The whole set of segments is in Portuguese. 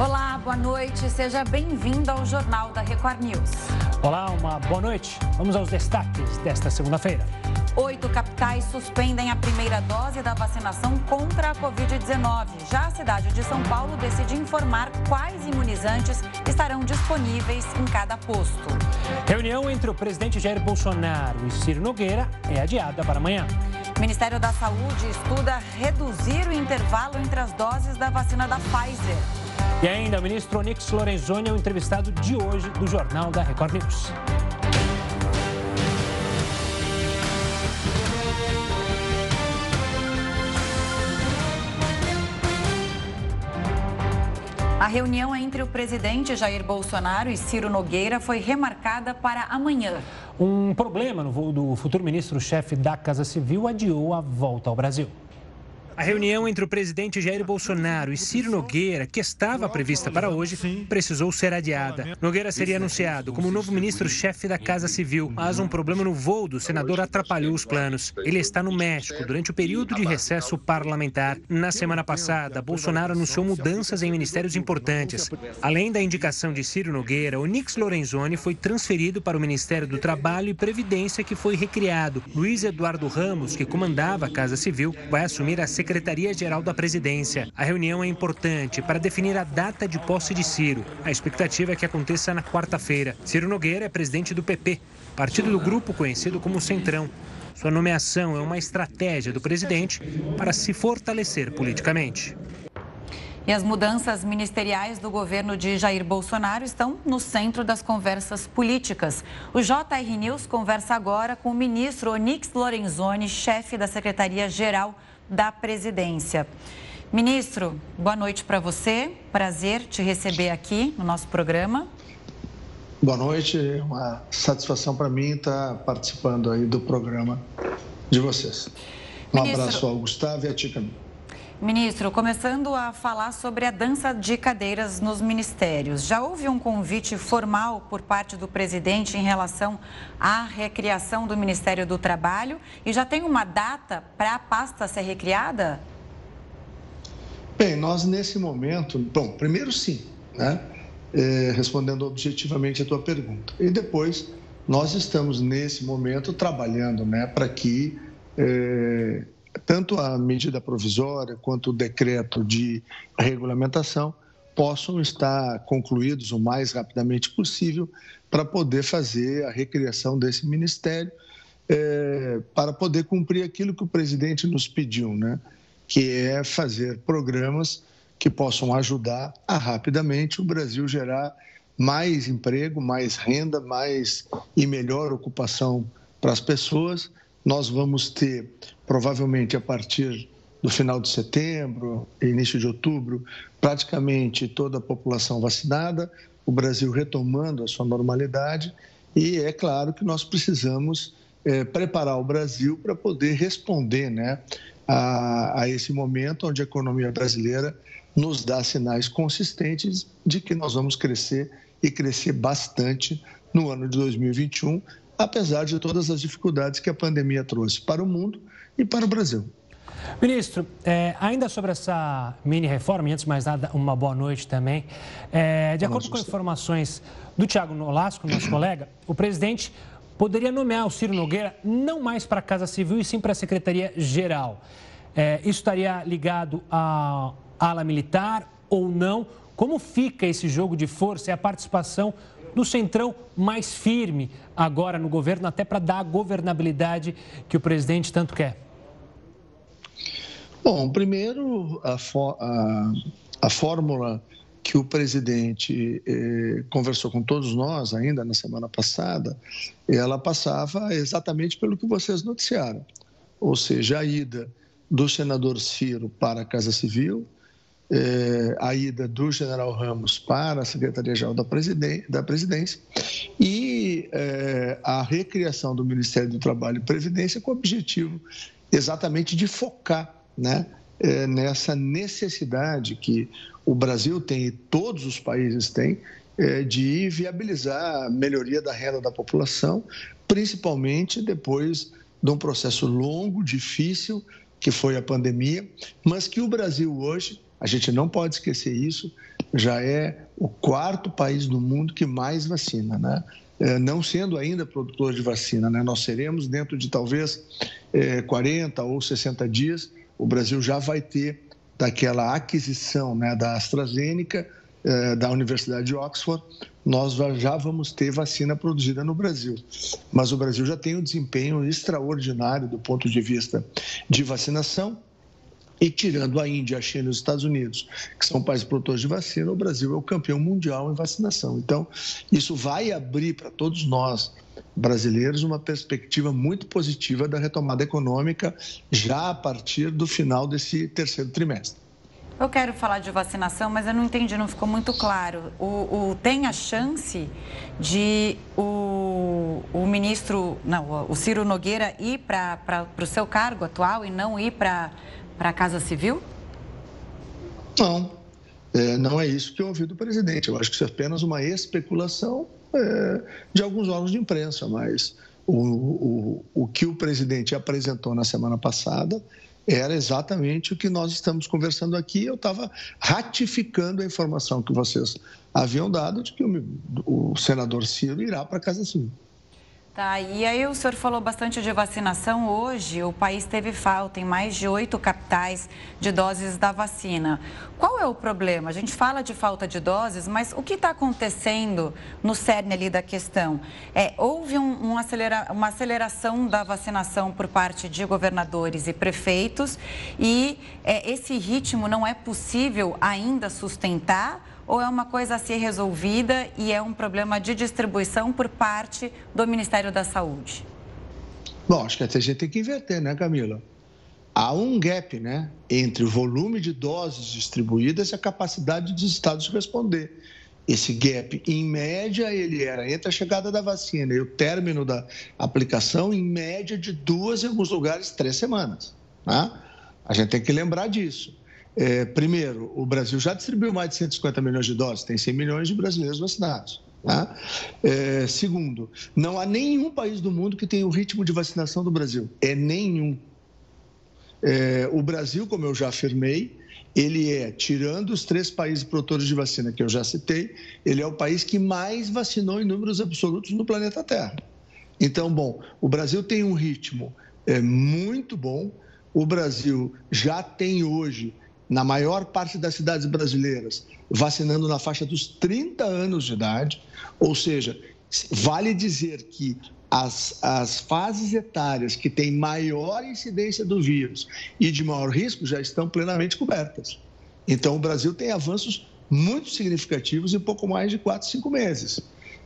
Olá, boa noite. Seja bem-vindo ao Jornal da Record News. Olá, uma boa noite. Vamos aos destaques desta segunda-feira. Oito capitais suspendem a primeira dose da vacinação contra a Covid-19. Já a cidade de São Paulo decide informar quais imunizantes estarão disponíveis em cada posto. Reunião entre o presidente Jair Bolsonaro e Ciro Nogueira é adiada para amanhã. O Ministério da Saúde estuda reduzir o intervalo entre as doses da vacina da Pfizer. E ainda, o ministro Onix Lorenzoni é o entrevistado de hoje do Jornal da Record News. A reunião entre o presidente Jair Bolsonaro e Ciro Nogueira foi remarcada para amanhã. Um problema no voo do futuro ministro-chefe da Casa Civil adiou a volta ao Brasil. A reunião entre o presidente Jair Bolsonaro e Ciro Nogueira, que estava prevista para hoje, precisou ser adiada. Nogueira seria anunciado como novo ministro-chefe da Casa Civil, mas um problema no voo do senador atrapalhou os planos. Ele está no México durante o período de recesso parlamentar. Na semana passada, Bolsonaro anunciou mudanças em ministérios importantes. Além da indicação de Ciro Nogueira, o Nix Lorenzoni foi transferido para o Ministério do Trabalho e Previdência, que foi recriado. Luiz Eduardo Ramos, que comandava a Casa Civil, vai assumir a secretaria Secretaria-Geral da Presidência. A reunião é importante para definir a data de posse de Ciro. A expectativa é que aconteça na quarta-feira. Ciro Nogueira é presidente do PP, partido do grupo conhecido como Centrão. Sua nomeação é uma estratégia do presidente para se fortalecer politicamente. E as mudanças ministeriais do governo de Jair Bolsonaro estão no centro das conversas políticas. O JR News conversa agora com o ministro Onix Lorenzoni, chefe da Secretaria-Geral da Presidência. Ministro, boa noite para você. Prazer te receber aqui no nosso programa. Boa noite, é uma satisfação para mim estar participando aí do programa de vocês. Um Ministro, abraço ao Gustavo e a Tica. Ministro, começando a falar sobre a dança de cadeiras nos ministérios. Já houve um convite formal por parte do presidente em relação à recriação do Ministério do Trabalho e já tem uma data para a pasta ser recriada? Bem, nós nesse momento, bom, primeiro sim, né? É, respondendo objetivamente a tua pergunta. E depois, nós estamos nesse momento trabalhando, né, para que é, tanto a medida provisória quanto o decreto de regulamentação possam estar concluídos o mais rapidamente possível para poder fazer a recriação desse ministério, é, para poder cumprir aquilo que o presidente nos pediu, né? que é fazer programas que possam ajudar a rapidamente o Brasil gerar mais emprego, mais renda, mais e melhor ocupação para as pessoas nós vamos ter, provavelmente a partir do final de setembro, início de outubro, praticamente toda a população vacinada, o Brasil retomando a sua normalidade, e é claro que nós precisamos é, preparar o Brasil para poder responder né, a, a esse momento onde a economia brasileira nos dá sinais consistentes de que nós vamos crescer e crescer bastante no ano de 2021, apesar de todas as dificuldades que a pandemia trouxe para o mundo e para o Brasil. Ministro, é, ainda sobre essa mini reforma, e antes de mais nada, uma boa noite também. É, de acordo com informações do Tiago Nolasco, nosso colega, o presidente poderia nomear o Ciro Nogueira não mais para a Casa Civil e sim para a Secretaria-Geral. É, isso estaria ligado à ala militar ou não? Como fica esse jogo de força e a participação do centrão mais firme agora no governo, até para dar a governabilidade que o presidente tanto quer? Bom, primeiro, a, a, a fórmula que o presidente eh, conversou com todos nós ainda na semana passada, ela passava exatamente pelo que vocês noticiaram, ou seja, a ida do senador Ciro para a Casa Civil, é, a ida do general Ramos para a Secretaria-Geral da, da, Presidência e é, a recriação do Ministério do Trabalho e Previdência com o objetivo exatamente de focar né, é, nessa necessidade que o Brasil tem e todos os países têm de viabilizar a melhoria da renda da população, principalmente depois de um processo longo, difícil, que foi a pandemia, mas que o Brasil hoje a gente não pode esquecer isso. já é o quarto país do mundo que mais vacina, né? É, não sendo ainda produtor de vacina, né? Nós seremos dentro de talvez é, 40 ou 60 dias, o Brasil já vai ter daquela aquisição né, da AstraZeneca, é, da Universidade de Oxford, nós já vamos ter vacina produzida no Brasil. Mas o Brasil já tem um desempenho extraordinário do ponto de vista de vacinação e tirando a Índia, a China e os Estados Unidos, que são países produtores de vacina, o Brasil é o campeão mundial em vacinação. Então, isso vai abrir para todos nós, brasileiros, uma perspectiva muito positiva da retomada econômica já a partir do final desse terceiro trimestre. Eu quero falar de vacinação, mas eu não entendi, não ficou muito claro. O, o tem a chance de o, o ministro, não, o Ciro Nogueira ir para o seu cargo atual e não ir para para a Casa Civil? Não, é, não é isso que eu ouvi do presidente. Eu acho que isso é apenas uma especulação é, de alguns órgãos de imprensa, mas o, o, o que o presidente apresentou na semana passada era exatamente o que nós estamos conversando aqui. Eu estava ratificando a informação que vocês haviam dado de que o, o senador Ciro irá para a Casa Civil. Tá, e aí o senhor falou bastante de vacinação. Hoje o país teve falta em mais de oito capitais de doses da vacina. Qual é o problema? A gente fala de falta de doses, mas o que está acontecendo no cerne ali da questão? É, houve um, um acelera, uma aceleração da vacinação por parte de governadores e prefeitos e é, esse ritmo não é possível ainda sustentar ou é uma coisa a ser resolvida e é um problema de distribuição por parte do Ministério da Saúde? Bom, acho que a gente tem que inverter, né, Camila? Há um gap né, entre o volume de doses distribuídas e a capacidade dos estados de responder. Esse gap, em média, ele era entre a chegada da vacina e o término da aplicação, em média de duas, em alguns lugares, três semanas. Né? A gente tem que lembrar disso. É, primeiro, o Brasil já distribuiu mais de 150 milhões de doses, tem 100 milhões de brasileiros vacinados. Tá? É, segundo, não há nenhum país do mundo que tenha o ritmo de vacinação do Brasil. É nenhum. É, o Brasil, como eu já afirmei, ele é, tirando os três países produtores de vacina que eu já citei, ele é o país que mais vacinou em números absolutos no planeta Terra. Então, bom, o Brasil tem um ritmo é, muito bom. O Brasil já tem hoje na maior parte das cidades brasileiras, vacinando na faixa dos 30 anos de idade, ou seja, vale dizer que as, as fases etárias que têm maior incidência do vírus e de maior risco já estão plenamente cobertas. Então, o Brasil tem avanços muito significativos em pouco mais de 4, 5 meses.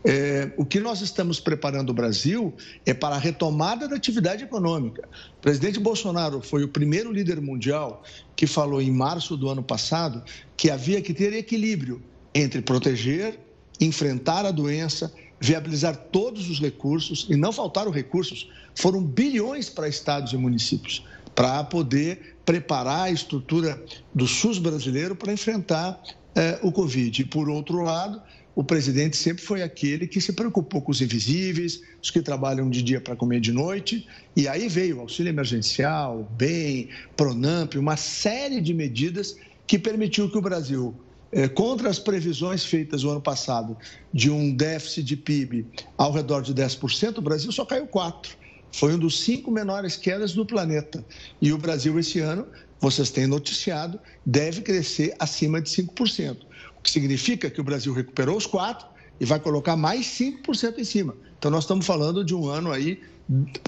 É, o que nós estamos preparando o Brasil é para a retomada da atividade econômica. O presidente Bolsonaro foi o primeiro líder mundial que falou em março do ano passado que havia que ter equilíbrio entre proteger, enfrentar a doença, viabilizar todos os recursos, e não faltaram recursos, foram bilhões para estados e municípios, para poder preparar a estrutura do SUS brasileiro para enfrentar é, o Covid. E, por outro lado, o presidente sempre foi aquele que se preocupou com os invisíveis, os que trabalham de dia para comer de noite. E aí veio o auxílio emergencial, BEM, PRONAMP, uma série de medidas que permitiu que o Brasil, eh, contra as previsões feitas no ano passado de um déficit de PIB ao redor de 10%, o Brasil só caiu 4%. Foi um dos cinco menores quedas do planeta. E o Brasil, esse ano, vocês têm noticiado, deve crescer acima de 5% que significa que o Brasil recuperou os quatro e vai colocar mais 5% em cima. Então, nós estamos falando de um ano aí,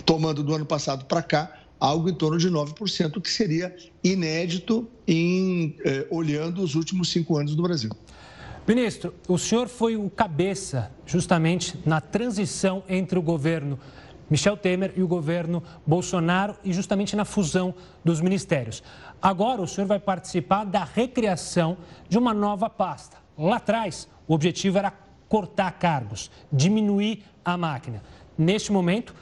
tomando do ano passado para cá, algo em torno de 9%, que seria inédito em eh, olhando os últimos cinco anos do Brasil. Ministro, o senhor foi o cabeça justamente na transição entre o governo Michel Temer e o governo Bolsonaro e justamente na fusão dos ministérios. Agora o senhor vai participar da recriação de uma nova pasta. Lá atrás, o objetivo era cortar cargos, diminuir a máquina. Neste momento,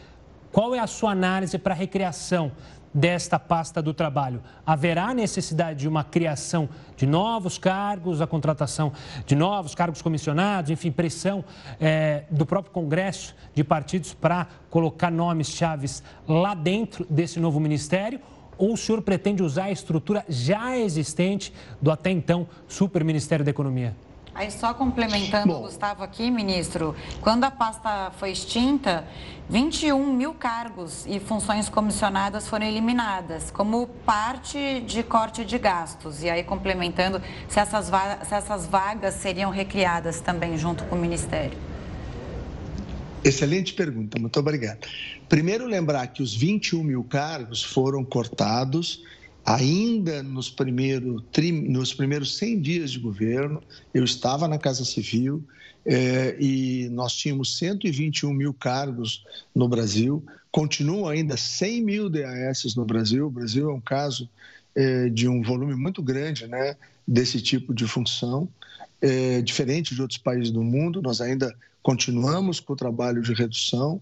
qual é a sua análise para a recriação desta pasta do trabalho? Haverá necessidade de uma criação de novos cargos, a contratação de novos cargos comissionados, enfim, pressão é, do próprio Congresso de partidos para colocar nomes chaves lá dentro desse novo ministério? ou o senhor pretende usar a estrutura já existente do até então Super Ministério da Economia? Aí só complementando, Bom, Gustavo, aqui, ministro, quando a pasta foi extinta, 21 mil cargos e funções comissionadas foram eliminadas, como parte de corte de gastos. E aí, complementando, se essas, se essas vagas seriam recriadas também junto com o Ministério. Excelente pergunta, muito obrigado. Primeiro, lembrar que os 21 mil cargos foram cortados ainda nos, primeiro, nos primeiros 100 dias de governo. Eu estava na Casa Civil é, e nós tínhamos 121 mil cargos no Brasil. Continuam ainda 100 mil DAS no Brasil. O Brasil é um caso é, de um volume muito grande né, desse tipo de função. É, diferente de outros países do mundo, nós ainda continuamos com o trabalho de redução.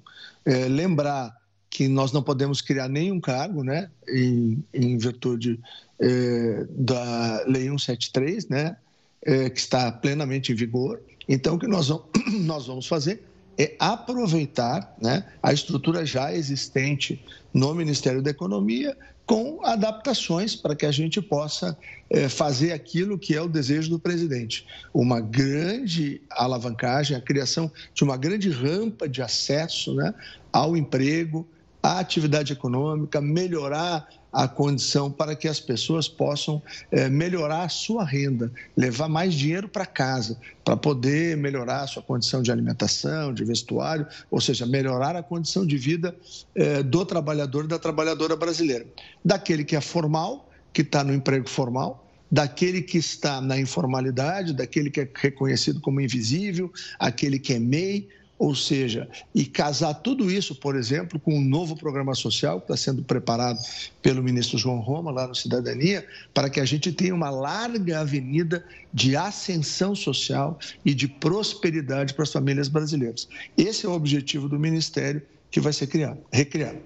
Lembrar que nós não podemos criar nenhum cargo, né, em, em virtude é, da Lei 173, né, é, que está plenamente em vigor. Então, o que nós vamos, nós vamos fazer é aproveitar né, a estrutura já existente no Ministério da Economia com adaptações para que a gente possa é, fazer aquilo que é o desejo do presidente. Uma grande alavancagem, a criação de uma grande rampa de acesso né, ao emprego, à atividade econômica, melhorar a condição para que as pessoas possam é, melhorar a sua renda, levar mais dinheiro para casa, para poder melhorar a sua condição de alimentação, de vestuário, ou seja, melhorar a condição de vida é, do trabalhador e da trabalhadora brasileira. Daquele que é formal, que está no emprego formal, daquele que está na informalidade, daquele que é reconhecido como invisível, aquele que é MEI, ou seja, e casar tudo isso, por exemplo, com um novo programa social que está sendo preparado pelo ministro João Roma, lá no Cidadania, para que a gente tenha uma larga avenida de ascensão social e de prosperidade para as famílias brasileiras. Esse é o objetivo do Ministério que vai ser criado, recriado.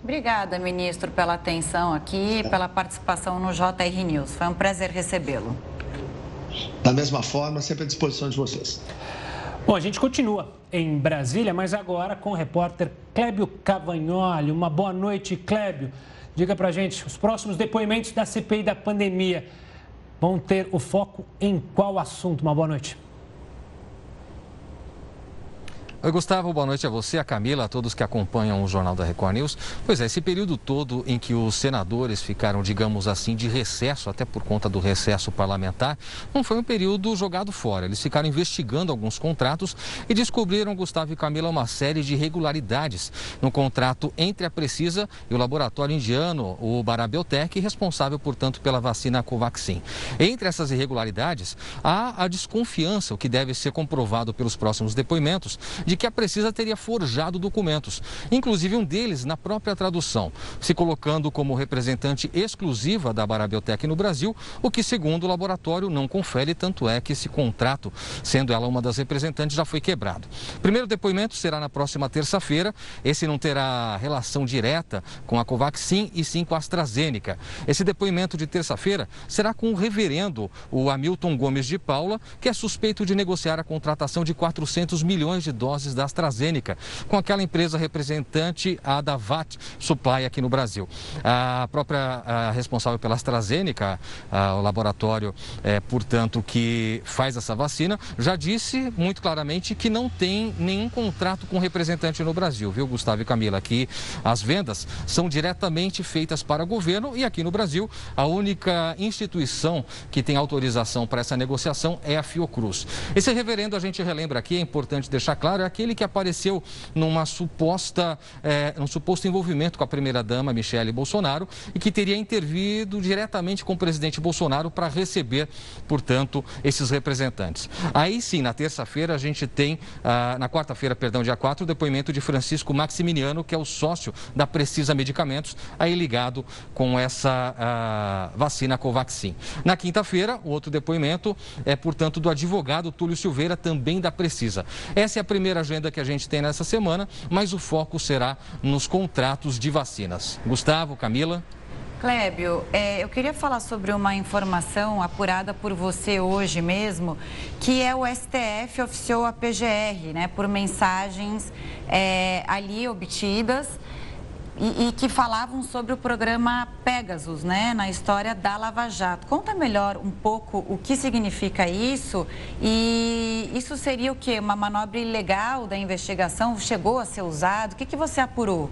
Obrigada, ministro, pela atenção aqui, e pela participação no JR News. Foi um prazer recebê-lo. Da mesma forma, sempre à disposição de vocês. Bom, a gente continua em Brasília, mas agora com o repórter Clébio Cavagnoli. Uma boa noite, Clébio. Diga pra gente, os próximos depoimentos da CPI da pandemia vão ter o foco em qual assunto? Uma boa noite. Oi, Gustavo, boa noite a você, a Camila, a todos que acompanham o Jornal da Record News. Pois é, esse período todo em que os senadores ficaram, digamos assim, de recesso, até por conta do recesso parlamentar, não foi um período jogado fora. Eles ficaram investigando alguns contratos e descobriram, Gustavo e Camila, uma série de irregularidades no contrato entre a Precisa e o laboratório indiano, o Barabiotec, responsável, portanto, pela vacina Covaxin. Entre essas irregularidades, há a desconfiança, o que deve ser comprovado pelos próximos depoimentos, de que a Precisa teria forjado documentos, inclusive um deles na própria tradução, se colocando como representante exclusiva da Barabiotec no Brasil, o que, segundo o laboratório, não confere, tanto é que esse contrato, sendo ela uma das representantes, já foi quebrado. Primeiro depoimento será na próxima terça-feira. Esse não terá relação direta com a Covaxin e sim com a AstraZeneca. Esse depoimento de terça-feira será com o reverendo, o Hamilton Gomes de Paula, que é suspeito de negociar a contratação de 400 milhões de doses doses da AstraZeneca com aquela empresa representante, a Davat Supply aqui no Brasil. A própria a responsável pela AstraZeneca, a, o laboratório, é, portanto, que faz essa vacina, já disse muito claramente que não tem nenhum contrato com representante no Brasil, viu, Gustavo e Camila? Que as vendas são diretamente feitas para o governo e aqui no Brasil a única instituição que tem autorização para essa negociação é a Fiocruz. Esse reverendo, a gente relembra aqui, é importante deixar claro, aquele que apareceu numa suposta, é, um suposto envolvimento com a primeira-dama Michele Bolsonaro e que teria intervido diretamente com o presidente Bolsonaro para receber, portanto, esses representantes. Aí sim, na terça-feira, a gente tem, ah, na quarta-feira, perdão, dia 4, o depoimento de Francisco Maximiliano, que é o sócio da Precisa Medicamentos, aí ligado com essa ah, vacina Covaxin. Na quinta-feira, o outro depoimento é, portanto, do advogado Túlio Silveira, também da Precisa. Essa é a primeira primeira agenda que a gente tem nessa semana, mas o foco será nos contratos de vacinas. Gustavo, Camila. Clébio, é, eu queria falar sobre uma informação apurada por você hoje mesmo, que é o STF oficiou a PGR, né, por mensagens é, ali obtidas e, e, que falavam sobre o programa Pegasus, né, na história da Lava Jato. Conta melhor um pouco o que significa isso e isso seria o quê? Uma manobra ilegal da investigação? Chegou a ser usado? O que, que você apurou?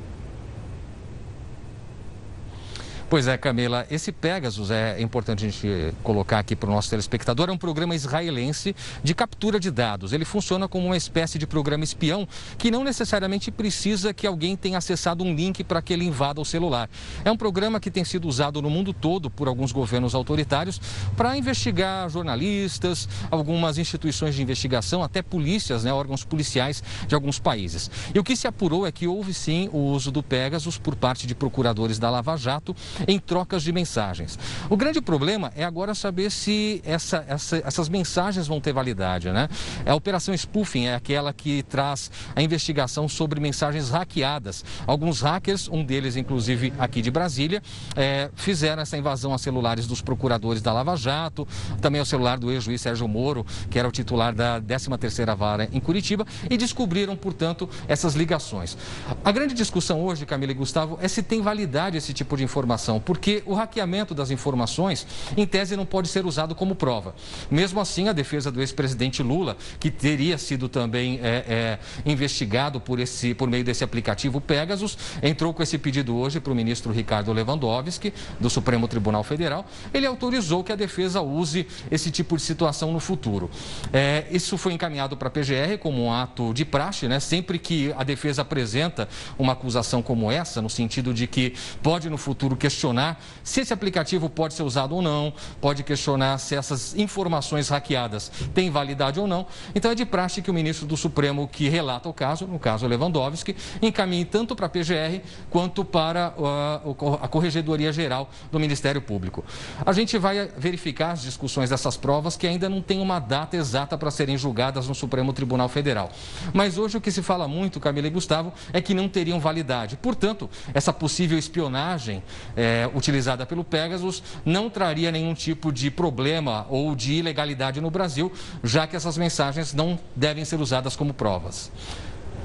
Pois é, Camila, esse Pegasus é importante a gente colocar aqui para o nosso telespectador, é um programa israelense de captura de dados. Ele funciona como uma espécie de programa espião que não necessariamente precisa que alguém tenha acessado um link para que ele invada o celular. É um programa que tem sido usado no mundo todo por alguns governos autoritários para investigar jornalistas, algumas instituições de investigação, até polícias, né, órgãos policiais de alguns países. E o que se apurou é que houve sim o uso do Pegasus por parte de procuradores da Lava Jato em trocas de mensagens. O grande problema é agora saber se essa, essa, essas mensagens vão ter validade, né? A operação spoofing é aquela que traz a investigação sobre mensagens hackeadas. Alguns hackers, um deles inclusive aqui de Brasília, é, fizeram essa invasão a celulares dos procuradores da Lava Jato, também ao celular do ex-juiz Sérgio Moro, que era o titular da 13ª Vara em Curitiba, e descobriram, portanto, essas ligações. A grande discussão hoje, Camila e Gustavo, é se tem validade esse tipo de informação informação, porque o hackeamento das informações, em tese, não pode ser usado como prova. Mesmo assim, a defesa do ex-presidente Lula, que teria sido também é, é, investigado por, esse, por meio desse aplicativo Pegasus, entrou com esse pedido hoje para o ministro Ricardo Lewandowski, do Supremo Tribunal Federal. Ele autorizou que a defesa use esse tipo de situação no futuro. É, isso foi encaminhado para a PGR como um ato de praxe, né? sempre que a defesa apresenta uma acusação como essa, no sentido de que pode no futuro questionar questionar se esse aplicativo pode ser usado ou não, pode questionar se essas informações hackeadas têm validade ou não. Então é de praxe que o ministro do Supremo que relata o caso, no caso Lewandowski, encaminhe tanto para a PGR quanto para uh, a Corregedoria Geral do Ministério Público. A gente vai verificar as discussões dessas provas que ainda não tem uma data exata para serem julgadas no Supremo Tribunal Federal. Mas hoje o que se fala muito, Camila e Gustavo, é que não teriam validade. Portanto, essa possível espionagem é, utilizada pelo Pegasus não traria nenhum tipo de problema ou de ilegalidade no Brasil, já que essas mensagens não devem ser usadas como provas.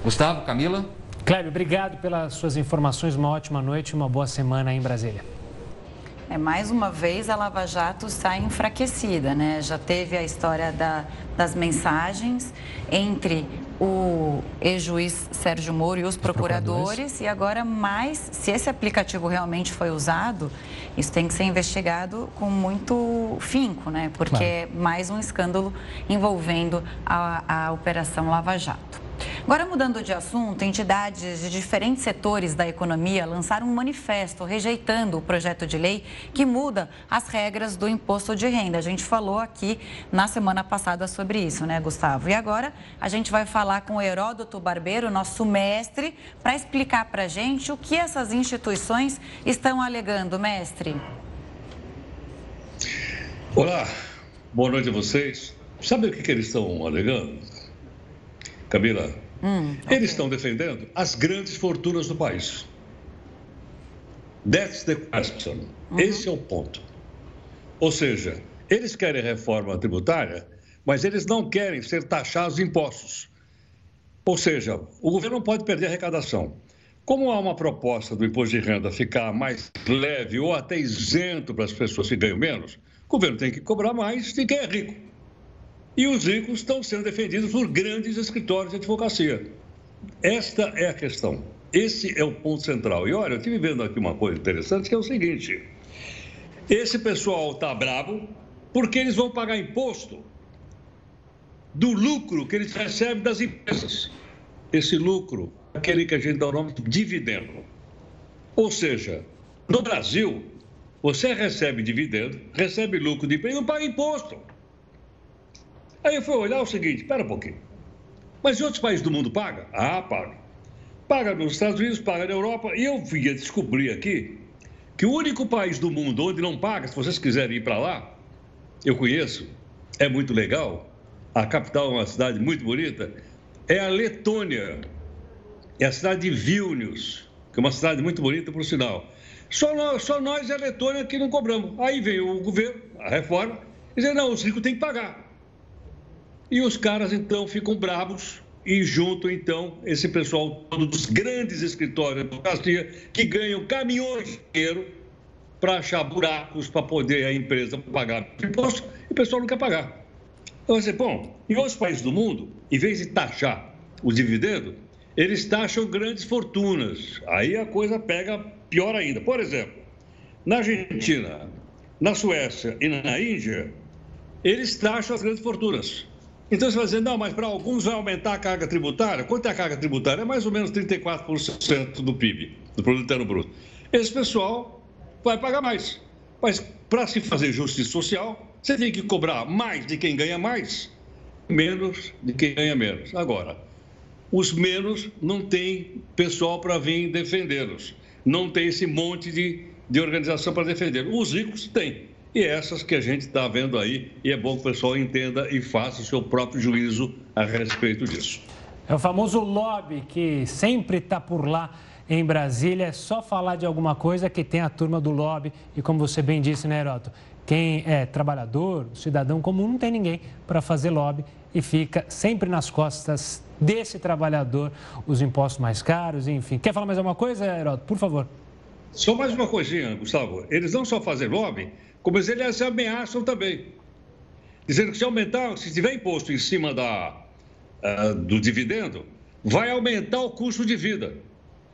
Gustavo, Camila? Cléber, obrigado pelas suas informações. Uma ótima noite e uma boa semana aí em Brasília. É, mais uma vez a Lava Jato sai enfraquecida, né? Já teve a história da, das mensagens entre o ex-juiz Sérgio Moro e os, procuradores, e agora mais, se esse aplicativo realmente foi usado, isso tem que ser investigado com muito finco, né? Porque claro. é mais um escândalo envolvendo a, a Operação Lava Jato. Agora, mudando de assunto, entidades de diferentes setores da economia lançaram um manifesto rejeitando o projeto de lei que muda as regras do imposto de renda. A gente falou aqui na semana passada sobre isso, né, Gustavo? E agora a gente vai falar com o Heródoto Barbeiro, nosso mestre, para explicar para a gente o que essas instituições estão alegando, mestre. Olá, boa noite a vocês. Sabe o que, que eles estão alegando? Camila, hum, okay. eles estão defendendo as grandes fortunas do país. That's the question. Uhum. Esse é o ponto. Ou seja, eles querem reforma tributária, mas eles não querem ser taxados impostos. Ou seja, o governo não pode perder arrecadação. Como há uma proposta do imposto de renda ficar mais leve ou até isento para as pessoas que ganham menos, o governo tem que cobrar mais de quem é rico. E os ricos estão sendo defendidos por grandes escritórios de advocacia. Esta é a questão. Esse é o ponto central. E olha, eu estive vendo aqui uma coisa interessante que é o seguinte: esse pessoal está bravo porque eles vão pagar imposto do lucro que eles recebem das empresas. Esse lucro, aquele que a gente dá o nome de dividendo. Ou seja, no Brasil, você recebe dividendo, recebe lucro de empresa e não paga imposto. Aí eu fui olhar o seguinte: espera um pouquinho. Mas em outros países do mundo paga? Ah, paga. Paga nos Estados Unidos, paga na Europa. E eu via descobrir aqui que o único país do mundo onde não paga, se vocês quiserem ir para lá, eu conheço, é muito legal. A capital é uma cidade muito bonita. É a Letônia. É a cidade de Vilnius, que é uma cidade muito bonita, por sinal. Só nós, só nós e a Letônia que não cobramos. Aí veio o governo, a reforma, e dizendo, não, os ricos têm que pagar. E os caras então ficam bravos e junto, então, esse pessoal todo dos grandes escritórios da Castilha que ganham caminhões de dinheiro para achar buracos para poder a empresa pagar imposto e o pessoal não quer pagar. Então, assim, bom, em outros países do mundo, em vez de taxar os dividendos, eles taxam grandes fortunas. Aí a coisa pega pior ainda. Por exemplo, na Argentina, na Suécia e na Índia, eles taxam as grandes fortunas. Então você vai dizer, não, mas para alguns vai aumentar a carga tributária. Quanto é a carga tributária? É mais ou menos 34% do PIB, do Produto Interno Bruto. Esse pessoal vai pagar mais. Mas para se fazer justiça social, você tem que cobrar mais de quem ganha mais, menos de quem ganha menos. Agora, os menos não tem pessoal para vir defendê-los. Não tem esse monte de, de organização para defender. Os ricos têm. E essas que a gente está vendo aí, e é bom que o pessoal entenda e faça o seu próprio juízo a respeito disso. É o famoso lobby que sempre está por lá em Brasília. É só falar de alguma coisa que tem a turma do lobby. E como você bem disse, né, Heroto? Quem é trabalhador, cidadão comum, não tem ninguém para fazer lobby e fica sempre nas costas desse trabalhador os impostos mais caros, enfim. Quer falar mais alguma coisa, Heroto? Por favor. Só mais uma coisinha, Gustavo. Eles não só fazem lobby, como eles ameaçam também. Dizendo que se aumentar, se tiver imposto em cima da, uh, do dividendo, vai aumentar o custo de vida.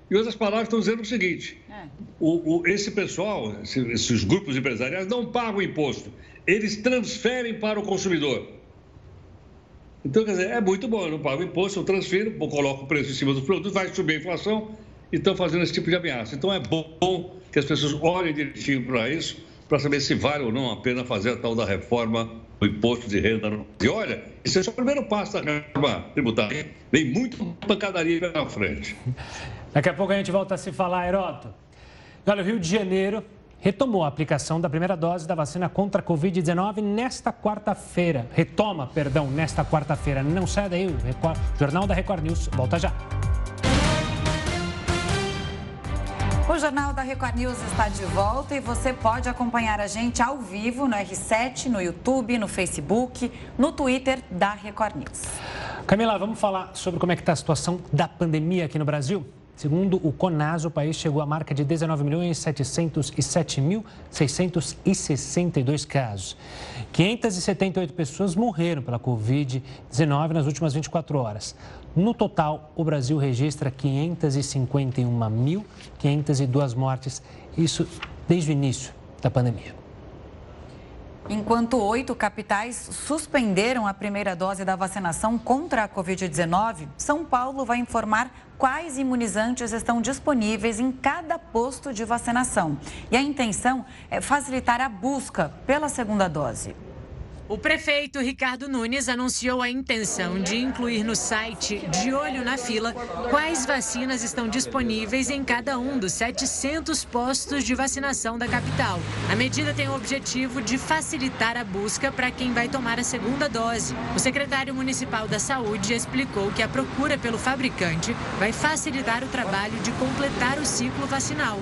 Em outras palavras, estão dizendo o seguinte: é. o, o, esse pessoal, esses grupos empresariais, não pagam imposto, eles transferem para o consumidor. Então, quer dizer, é muito bom, eu não pago imposto, eu transfiro, coloco o preço em cima dos produtos, vai subir a inflação e estão fazendo esse tipo de ameaça. Então, é bom que as pessoas olhem direitinho para isso para saber se vale ou não a pena fazer a tal da reforma do imposto de renda. E olha, esse é só o primeiro passo da reforma tributária. Vem muito pancadaria pela frente. Daqui a pouco a gente volta a se falar, Heroto. Olha, o Rio de Janeiro retomou a aplicação da primeira dose da vacina contra a Covid-19 nesta quarta-feira. Retoma, perdão, nesta quarta-feira. Não sai daí, o Record, Jornal da Record News volta já. O Jornal da Record News está de volta e você pode acompanhar a gente ao vivo no R7, no YouTube, no Facebook, no Twitter da Record News. Camila, vamos falar sobre como é que está a situação da pandemia aqui no Brasil? Segundo o CONAS, o país chegou à marca de 19.707.662 casos. 578 pessoas morreram pela Covid-19 nas últimas 24 horas. No total, o Brasil registra 551.502 mortes, isso desde o início da pandemia. Enquanto oito capitais suspenderam a primeira dose da vacinação contra a Covid-19, São Paulo vai informar quais imunizantes estão disponíveis em cada posto de vacinação. E a intenção é facilitar a busca pela segunda dose. O prefeito Ricardo Nunes anunciou a intenção de incluir no site De Olho na Fila quais vacinas estão disponíveis em cada um dos 700 postos de vacinação da capital. A medida tem o objetivo de facilitar a busca para quem vai tomar a segunda dose. O secretário municipal da Saúde explicou que a procura pelo fabricante vai facilitar o trabalho de completar o ciclo vacinal.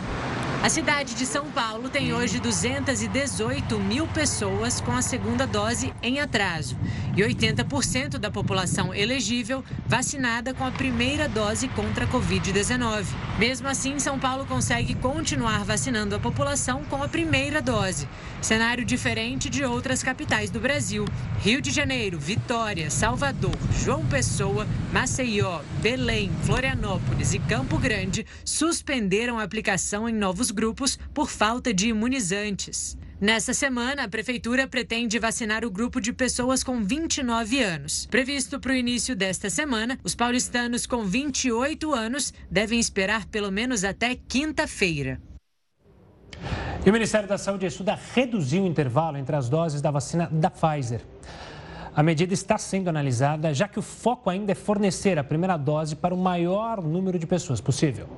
A cidade de São Paulo tem hoje 218 mil pessoas com a segunda dose em atraso e 80% da população elegível vacinada com a primeira dose contra a Covid-19. Mesmo assim, São Paulo consegue continuar vacinando a população com a primeira dose. Cenário diferente de outras capitais do Brasil. Rio de Janeiro, Vitória, Salvador, João Pessoa, Maceió, Belém, Florianópolis e Campo Grande suspenderam a aplicação em novos grupos por falta de imunizantes. Nessa semana, a Prefeitura pretende vacinar o grupo de pessoas com 29 anos. Previsto para o início desta semana, os paulistanos com 28 anos devem esperar pelo menos até quinta-feira. E o Ministério da Saúde estuda reduzir o intervalo entre as doses da vacina da Pfizer. A medida está sendo analisada, já que o foco ainda é fornecer a primeira dose para o maior número de pessoas possível.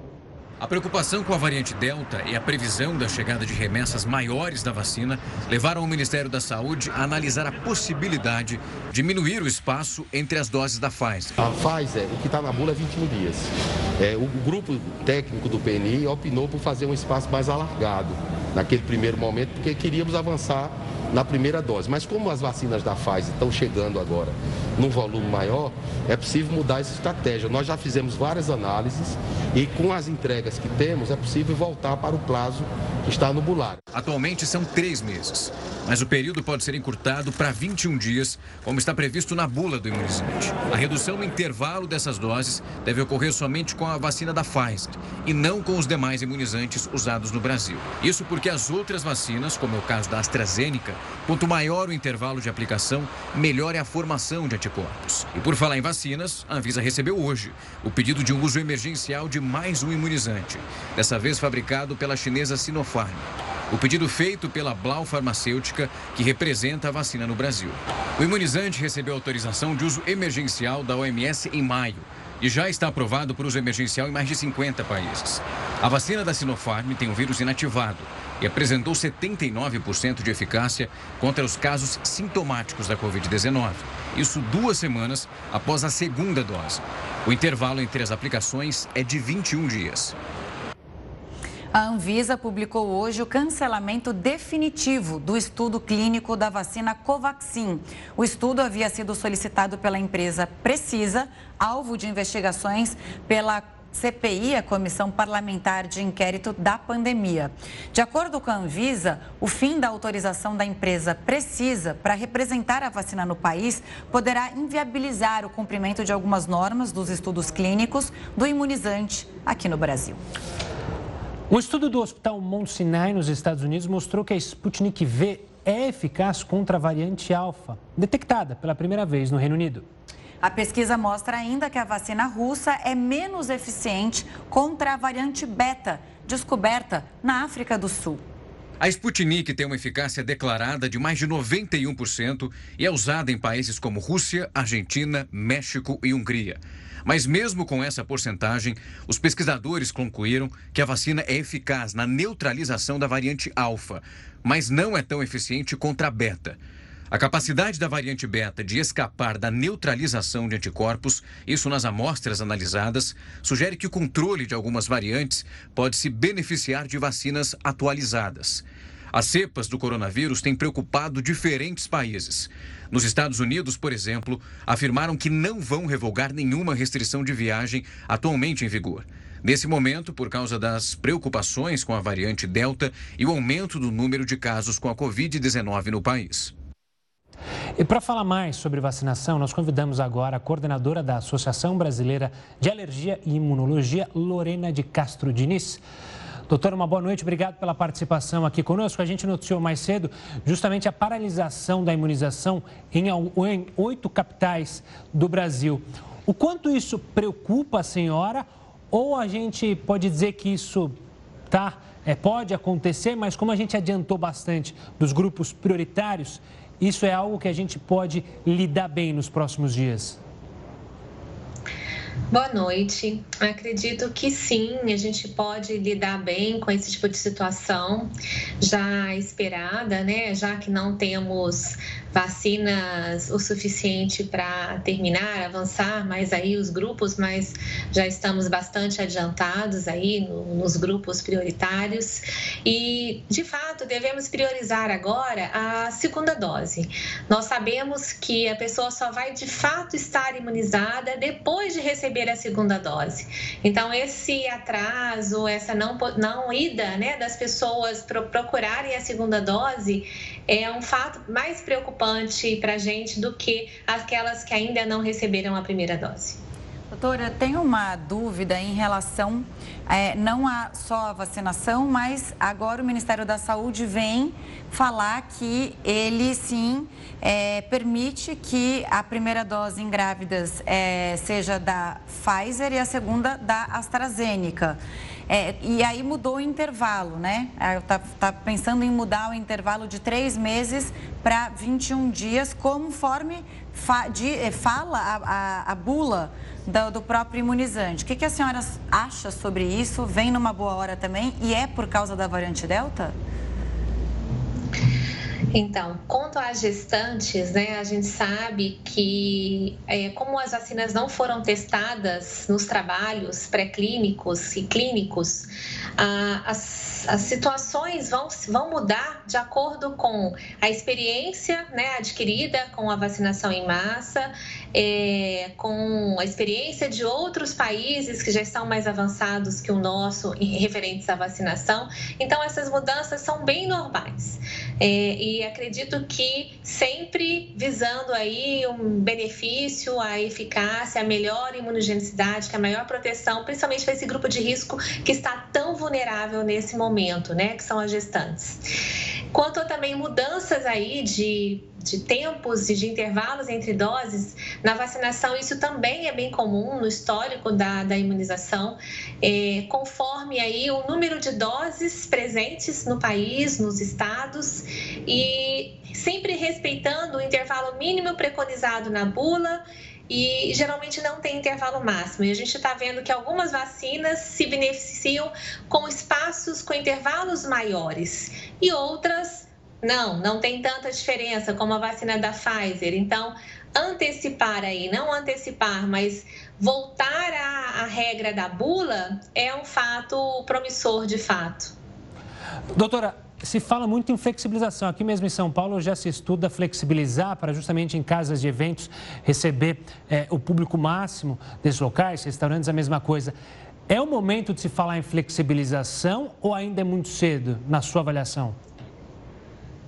A preocupação com a variante Delta e a previsão da chegada de remessas maiores da vacina levaram o Ministério da Saúde a analisar a possibilidade de diminuir o espaço entre as doses da Pfizer. A Pfizer, o que está na bula é 21 dias. É, o grupo técnico do PNI opinou por fazer um espaço mais alargado naquele primeiro momento, porque queríamos avançar na primeira dose. Mas como as vacinas da Pfizer estão chegando agora num volume maior, é possível mudar essa estratégia. Nós já fizemos várias análises e com as entregas que temos, é possível voltar para o prazo que está no bulário. Atualmente são três meses, mas o período pode ser encurtado para 21 dias, como está previsto na bula do imunizante. A redução no intervalo dessas doses deve ocorrer somente com a vacina da Pfizer e não com os demais imunizantes usados no Brasil. Isso porque as outras vacinas, como é o caso da AstraZeneca, quanto maior o intervalo de aplicação, melhor é a formação de anticorpos. E por falar em vacinas, a Anvisa recebeu hoje o pedido de um uso emergencial de mais um imunizante, dessa vez fabricado pela chinesa Sinopharm. O pedido feito pela Blau Farmacêutica, que representa a vacina no Brasil. O imunizante recebeu autorização de uso emergencial da OMS em maio e já está aprovado por uso emergencial em mais de 50 países. A vacina da Sinopharm tem um vírus inativado e apresentou 79% de eficácia contra os casos sintomáticos da Covid-19. Isso duas semanas após a segunda dose. O intervalo entre as aplicações é de 21 dias. A Anvisa publicou hoje o cancelamento definitivo do estudo clínico da vacina Covaxin. O estudo havia sido solicitado pela empresa Precisa, alvo de investigações pela CPI, a Comissão Parlamentar de Inquérito da Pandemia. De acordo com a Anvisa, o fim da autorização da empresa Precisa para representar a vacina no país poderá inviabilizar o cumprimento de algumas normas dos estudos clínicos do imunizante aqui no Brasil. Um estudo do Hospital Mount Sinai, nos Estados Unidos, mostrou que a Sputnik V é eficaz contra a variante alfa, detectada pela primeira vez no Reino Unido. A pesquisa mostra ainda que a vacina russa é menos eficiente contra a variante beta, descoberta na África do Sul. A Sputnik tem uma eficácia declarada de mais de 91% e é usada em países como Rússia, Argentina, México e Hungria. Mas mesmo com essa porcentagem, os pesquisadores concluíram que a vacina é eficaz na neutralização da variante alfa, mas não é tão eficiente contra a beta. A capacidade da variante beta de escapar da neutralização de anticorpos, isso nas amostras analisadas, sugere que o controle de algumas variantes pode se beneficiar de vacinas atualizadas. As cepas do coronavírus têm preocupado diferentes países. Nos Estados Unidos, por exemplo, afirmaram que não vão revogar nenhuma restrição de viagem atualmente em vigor. Nesse momento, por causa das preocupações com a variante Delta e o aumento do número de casos com a Covid-19 no país. E para falar mais sobre vacinação, nós convidamos agora a coordenadora da Associação Brasileira de Alergia e Imunologia, Lorena de Castro Diniz. Doutora, uma boa noite, obrigado pela participação aqui conosco. A gente noticiou mais cedo justamente a paralisação da imunização em oito capitais do Brasil. O quanto isso preocupa a senhora ou a gente pode dizer que isso tá, é, pode acontecer, mas como a gente adiantou bastante dos grupos prioritários, isso é algo que a gente pode lidar bem nos próximos dias? Boa noite. Acredito que sim, a gente pode lidar bem com esse tipo de situação já esperada, né? Já que não temos vacinas o suficiente para terminar, avançar mais aí os grupos, mas já estamos bastante adiantados aí no, nos grupos prioritários e de fato devemos priorizar agora a segunda dose. Nós sabemos que a pessoa só vai de fato estar imunizada depois de receber a segunda dose. Então esse atraso, essa não não ida, né, das pessoas procurarem a segunda dose é um fato mais preocupante para a gente do que aquelas que ainda não receberam a primeira dose. Doutora, tenho uma dúvida em relação é, não só a vacinação, mas agora o Ministério da Saúde vem falar que ele sim é, permite que a primeira dose em grávidas é, seja da Pfizer e a segunda da AstraZeneca. É, e aí mudou o intervalo, né? Está tá pensando em mudar o intervalo de três meses para 21 dias, conforme fa, de, é, fala a, a, a bula do, do, próprio imunizante. O que, que a senhora acha sobre isso? Vem numa boa hora também? E é por causa da variante Delta? Então, quanto às gestantes, né, a gente sabe que, é, como as vacinas não foram testadas nos trabalhos pré-clínicos e clínicos, as, as situações vão, vão mudar de acordo com a experiência né, adquirida com a vacinação em massa, é, com a experiência de outros países que já estão mais avançados que o nosso em referentes à vacinação. Então, essas mudanças são bem normais. É, e acredito que sempre visando aí um benefício, a eficácia, a melhor imunogenicidade, que é a maior proteção, principalmente para esse grupo de risco que está tão vulnerável nesse momento, né, que são as gestantes. Quanto a também mudanças aí de, de tempos e de intervalos entre doses, na vacinação isso também é bem comum no histórico da, da imunização, é, conforme aí o número de doses presentes no país, nos estados, e sempre respeitando o intervalo mínimo preconizado na bula e geralmente não tem intervalo máximo. E a gente está vendo que algumas vacinas se beneficiam com espaços com intervalos maiores e outras não, não tem tanta diferença como a vacina da Pfizer. Então, antecipar aí, não antecipar, mas voltar à, à regra da bula é um fato promissor de fato. Doutora, se fala muito em flexibilização. Aqui mesmo em São Paulo já se estuda flexibilizar para justamente em casas de eventos receber é, o público máximo desses locais, restaurantes, a mesma coisa. É o momento de se falar em flexibilização ou ainda é muito cedo, na sua avaliação?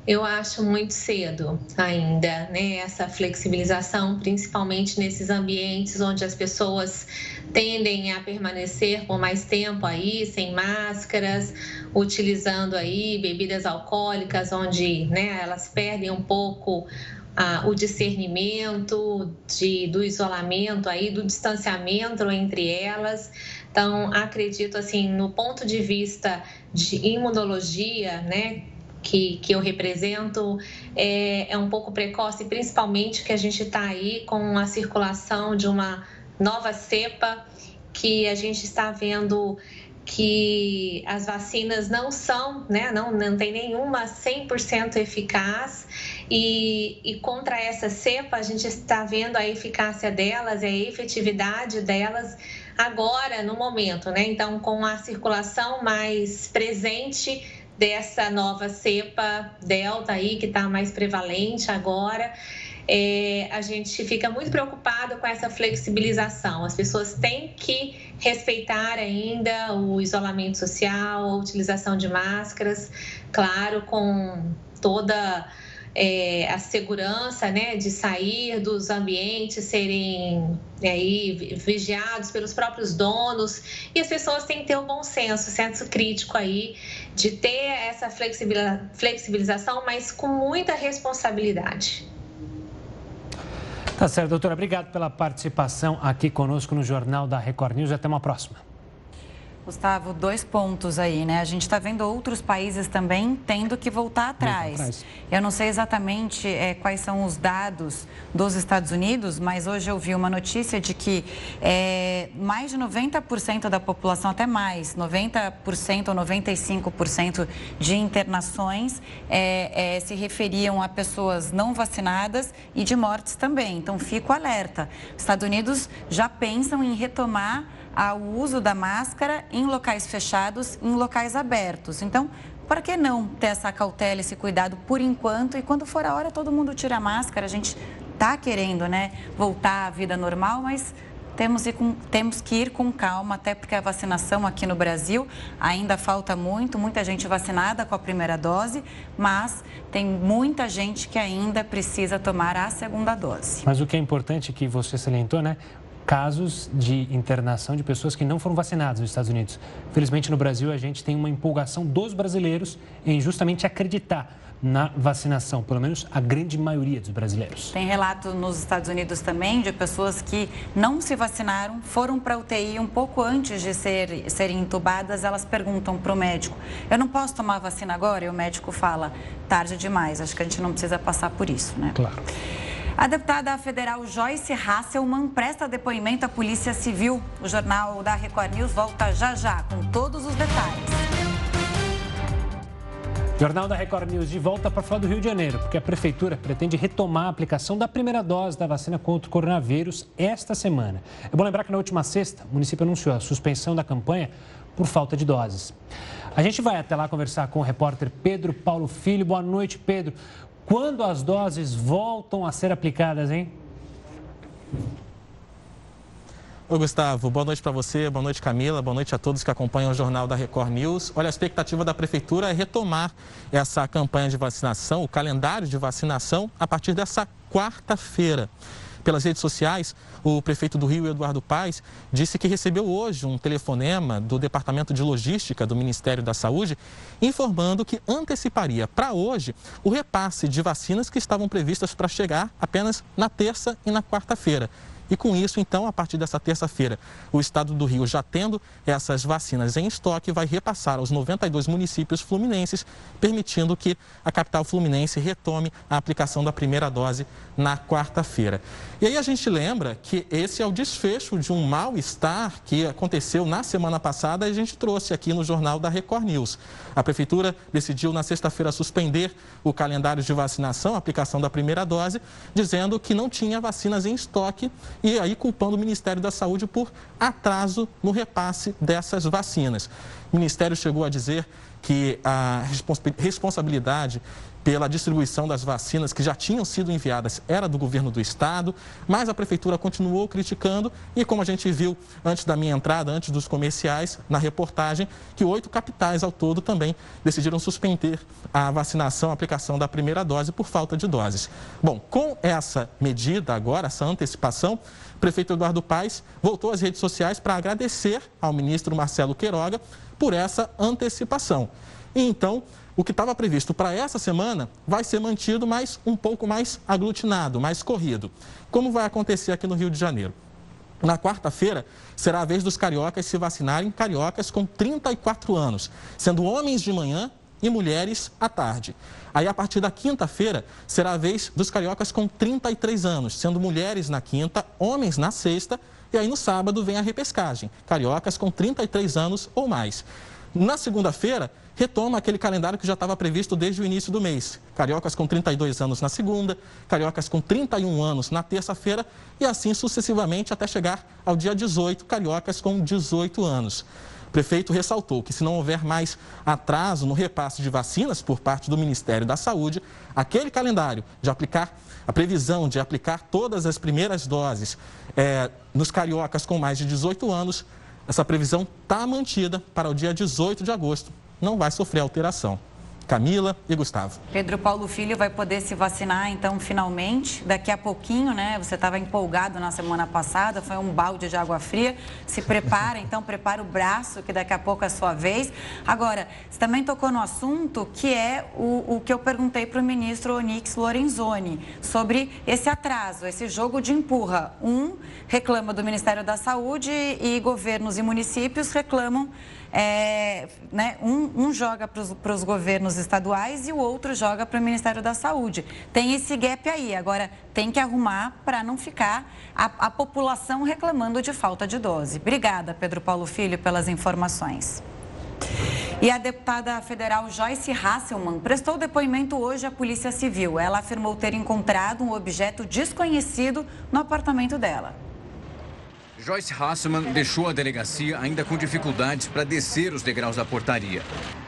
Eu acho muito cedo ainda, né? Essa flexibilização, principalmente nesses ambientes onde as pessoas tendem a permanecer por mais tempo aí, sem máscaras, utilizando aí bebidas alcoólicas, onde né, elas perdem um pouco ah, o discernimento de, do isolamento aí, do distanciamento entre elas. Então, acredito assim, no ponto de vista de imunologia, né? Que, que eu represento é, é um pouco precoce, principalmente que a gente está aí com a circulação de uma nova cepa que a gente está vendo que as vacinas não são, né, não, não tem nenhuma 100% eficaz e, e contra essa cepa a gente está vendo a eficácia delas, a efetividade delas agora no momento, né? Então com a circulação mais presente dessa nova cepa delta aí que está mais prevalente agora. É, a gente fica muito preocupado com essa flexibilização. As pessoas têm que respeitar ainda o isolamento social, a utilização de máscaras, claro, com toda é, a segurança né, de sair dos ambientes, serem é, aí, vigiados pelos próprios donos. E as pessoas têm que ter um bom senso, senso crítico aí, de ter essa flexibilização, mas com muita responsabilidade. Tá certo, doutora. Obrigado pela participação aqui conosco no Jornal da Record News. Até uma próxima. Gustavo, dois pontos aí, né? A gente está vendo outros países também tendo que voltar atrás. atrás. Eu não sei exatamente é, quais são os dados dos Estados Unidos, mas hoje eu vi uma notícia de que é, mais de 90% da população, até mais, 90% ou 95% de internações é, se referiam a pessoas não vacinadas e de mortes também. Então, fico alerta. Os Estados Unidos já pensam em retomar ao uso da máscara em locais fechados, em locais abertos. Então, por que não ter essa cautela, esse cuidado por enquanto? E quando for a hora, todo mundo tira a máscara. A gente está querendo né, voltar à vida normal, mas temos, com, temos que ir com calma, até porque a vacinação aqui no Brasil ainda falta muito, muita gente vacinada com a primeira dose, mas tem muita gente que ainda precisa tomar a segunda dose. Mas o que é importante que você salientou, né? Casos de internação de pessoas que não foram vacinadas nos Estados Unidos. Felizmente, no Brasil, a gente tem uma empolgação dos brasileiros em justamente acreditar na vacinação, pelo menos a grande maioria dos brasileiros. Tem relato nos Estados Unidos também de pessoas que não se vacinaram, foram para a UTI um pouco antes de ser, serem entubadas, elas perguntam para o médico: eu não posso tomar vacina agora? E o médico fala: tarde demais, acho que a gente não precisa passar por isso, né? Claro. A deputada federal Joyce Hasselman presta depoimento à Polícia Civil. O jornal da Record News volta já já com todos os detalhes. Jornal da Record News de volta para falar do Rio de Janeiro, porque a Prefeitura pretende retomar a aplicação da primeira dose da vacina contra o coronavírus esta semana. É bom lembrar que na última sexta, o município anunciou a suspensão da campanha por falta de doses. A gente vai até lá conversar com o repórter Pedro Paulo Filho. Boa noite, Pedro. Quando as doses voltam a ser aplicadas, hein? Oi, Gustavo. Boa noite para você, boa noite, Camila, boa noite a todos que acompanham o Jornal da Record News. Olha, a expectativa da Prefeitura é retomar essa campanha de vacinação, o calendário de vacinação, a partir dessa quarta-feira. Pelas redes sociais, o prefeito do Rio, Eduardo Paes, disse que recebeu hoje um telefonema do Departamento de Logística do Ministério da Saúde, informando que anteciparia para hoje o repasse de vacinas que estavam previstas para chegar apenas na terça e na quarta-feira. E com isso, então, a partir dessa terça-feira, o estado do Rio, já tendo essas vacinas em estoque, vai repassar aos 92 municípios fluminenses, permitindo que a capital fluminense retome a aplicação da primeira dose na quarta-feira. E aí a gente lembra que esse é o desfecho de um mal-estar que aconteceu na semana passada e a gente trouxe aqui no jornal da Record News. A prefeitura decidiu na sexta-feira suspender o calendário de vacinação, a aplicação da primeira dose, dizendo que não tinha vacinas em estoque e aí culpando o Ministério da Saúde por atraso no repasse dessas vacinas. O Ministério chegou a dizer que a responsabilidade pela distribuição das vacinas que já tinham sido enviadas era do governo do estado, mas a prefeitura continuou criticando e como a gente viu antes da minha entrada, antes dos comerciais, na reportagem, que oito capitais ao todo também decidiram suspender a vacinação, a aplicação da primeira dose por falta de doses. Bom, com essa medida agora, essa antecipação, o prefeito Eduardo Paes voltou às redes sociais para agradecer ao ministro Marcelo Queiroga por essa antecipação. E então, o que estava previsto para essa semana vai ser mantido, mas um pouco mais aglutinado, mais corrido. Como vai acontecer aqui no Rio de Janeiro? Na quarta-feira, será a vez dos cariocas se vacinarem, cariocas com 34 anos, sendo homens de manhã e mulheres à tarde. Aí, a partir da quinta-feira, será a vez dos cariocas com 33 anos, sendo mulheres na quinta, homens na sexta, e aí no sábado vem a repescagem, cariocas com 33 anos ou mais. Na segunda-feira, retoma aquele calendário que já estava previsto desde o início do mês. Cariocas com 32 anos na segunda, cariocas com 31 anos na terça-feira e assim sucessivamente até chegar ao dia 18, cariocas com 18 anos. O prefeito ressaltou que, se não houver mais atraso no repasse de vacinas por parte do Ministério da Saúde, aquele calendário de aplicar, a previsão de aplicar todas as primeiras doses é, nos cariocas com mais de 18 anos, essa previsão está mantida para o dia 18 de agosto, não vai sofrer alteração. Camila e Gustavo. Pedro Paulo Filho vai poder se vacinar, então, finalmente. Daqui a pouquinho, né? Você estava empolgado na semana passada, foi um balde de água fria. Se prepara, então, prepara o braço, que daqui a pouco é a sua vez. Agora, você também tocou no assunto que é o, o que eu perguntei para o ministro Onix Lorenzoni sobre esse atraso, esse jogo de empurra. Um reclama do Ministério da Saúde e governos e municípios reclamam é, né, um, um, joga para os governos estaduais e o outro joga para o Ministério da Saúde. Tem esse gap aí. Agora, tem que arrumar para não ficar a, a população reclamando de falta de dose. Obrigada, Pedro Paulo Filho, pelas informações. E a deputada federal Joyce Hasselman prestou depoimento hoje à Polícia Civil. Ela afirmou ter encontrado um objeto desconhecido no apartamento dela. Joyce Hasselman deixou a delegacia ainda com dificuldades para descer os degraus da portaria.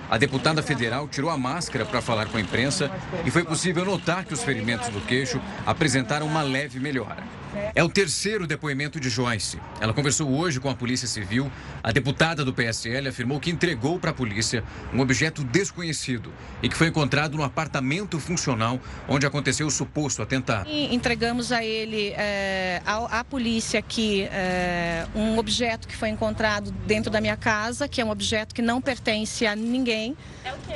A deputada federal tirou a máscara para falar com a imprensa e foi possível notar que os ferimentos do queixo apresentaram uma leve melhora. É o terceiro depoimento de Joyce. Ela conversou hoje com a Polícia Civil. A deputada do PSL afirmou que entregou para a polícia um objeto desconhecido e que foi encontrado no apartamento funcional onde aconteceu o suposto atentado. E entregamos a ele, é, à, à, polícia aqui, é, um objeto que foi encontrado dentro da minha casa, que é um objeto que não pertence a ninguém,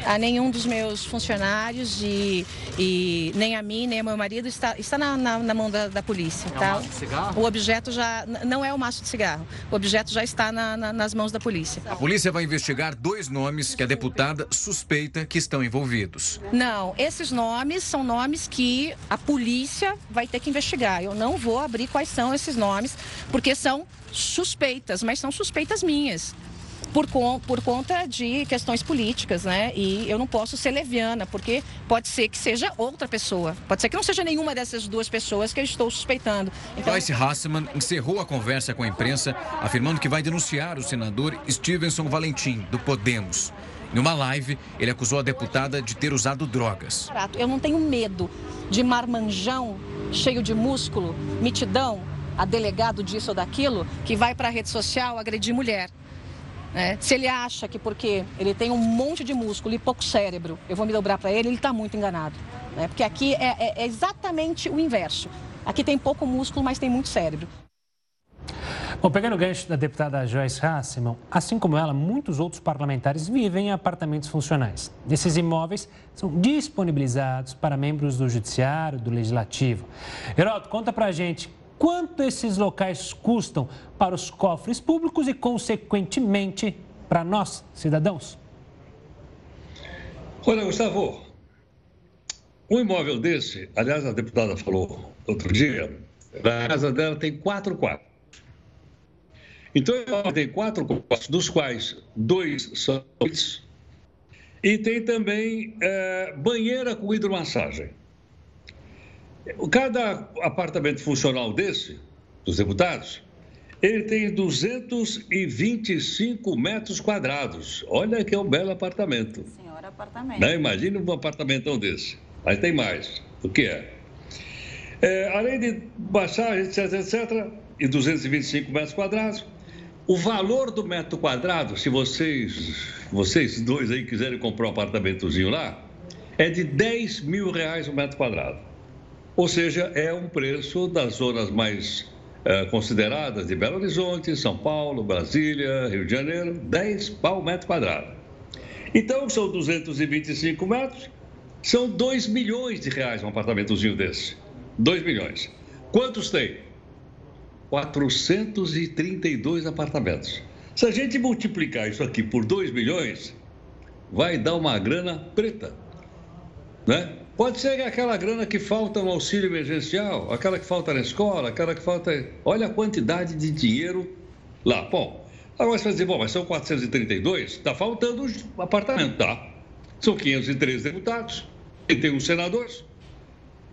a nenhum dos meus funcionários e, e nem a mim, nem ao meu marido, está, está na, na, na mão da, da polícia. Tá? maço de cigarro? O objeto já não é o maço de cigarro. O objeto já está na, na, nas mãos da polícia. A polícia vai investigar dois nomes que a deputada suspeita que estão envolvidos. Não, esses nomes são nomes que a polícia vai ter que investigar. Eu não vou abrir quais são esses nomes, porque são suspeitas, mas são suspeitas minhas. Por, por conta de questões políticas, né? E eu não posso ser leviana, porque pode ser que seja outra pessoa. Pode ser que não seja nenhuma dessas duas pessoas que eu estou suspeitando. Então... Joyce Hasselman encerrou a conversa com a imprensa, afirmando que vai denunciar o senador Stevenson Valentim, do Podemos. Em uma live, ele acusou a deputada de ter usado drogas. Eu não tenho medo de marmanjão cheio de músculo, mitidão, a delegado disso ou daquilo, que vai para a rede social agredir mulher. É, se ele acha que porque ele tem um monte de músculo e pouco cérebro, eu vou me dobrar para ele, ele está muito enganado. Né? Porque aqui é, é, é exatamente o inverso. Aqui tem pouco músculo, mas tem muito cérebro. Bom, pegando o gancho da deputada Joyce Hasselman, assim como ela, muitos outros parlamentares vivem em apartamentos funcionais. Esses imóveis são disponibilizados para membros do Judiciário, do Legislativo. Heraldo, conta pra gente quanto esses locais custam para os cofres públicos e, consequentemente, para nós, cidadãos? Olha, Gustavo, um imóvel desse, aliás, a deputada falou outro dia, a casa dela tem quatro quartos. Então, ela tem quatro quartos, dos quais dois são e tem também é, banheira com hidromassagem. Cada apartamento funcional desse, dos deputados, ele tem 225 metros quadrados. Olha que é um belo apartamento. Senhor apartamento. Né? Imagina um apartamentão desse. Mas tem mais. O que é? é além de baixar, etc, etc, e 225 metros quadrados, o valor do metro quadrado, se vocês, vocês dois aí quiserem comprar um apartamentozinho lá, é de 10 mil reais o metro quadrado. Ou seja, é um preço das zonas mais é, consideradas de Belo Horizonte, São Paulo, Brasília, Rio de Janeiro, 10 pau metro quadrado. Então, são 225 metros, são 2 milhões de reais um apartamentozinho desse. 2 milhões. Quantos tem? 432 apartamentos. Se a gente multiplicar isso aqui por 2 milhões, vai dar uma grana preta. Né? Pode ser aquela grana que falta no auxílio emergencial, aquela que falta na escola, aquela que falta. Olha a quantidade de dinheiro lá. Bom, agora você vai dizer, bom, mas são 432, está faltando apartamento, tá? São 513 deputados, e tem uns senadores.